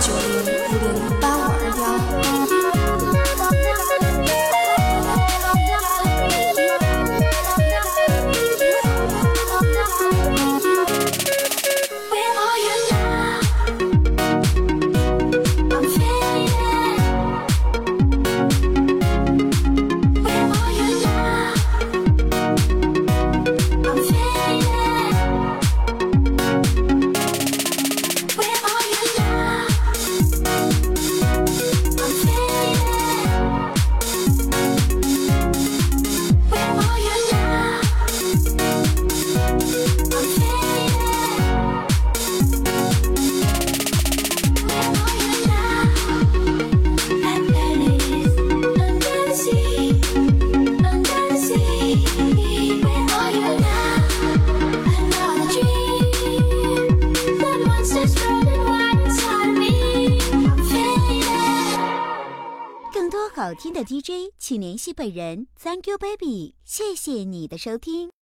九零五零八五二幺更多好听的 dj 请联系本人。Thank you baby 谢谢你的收听。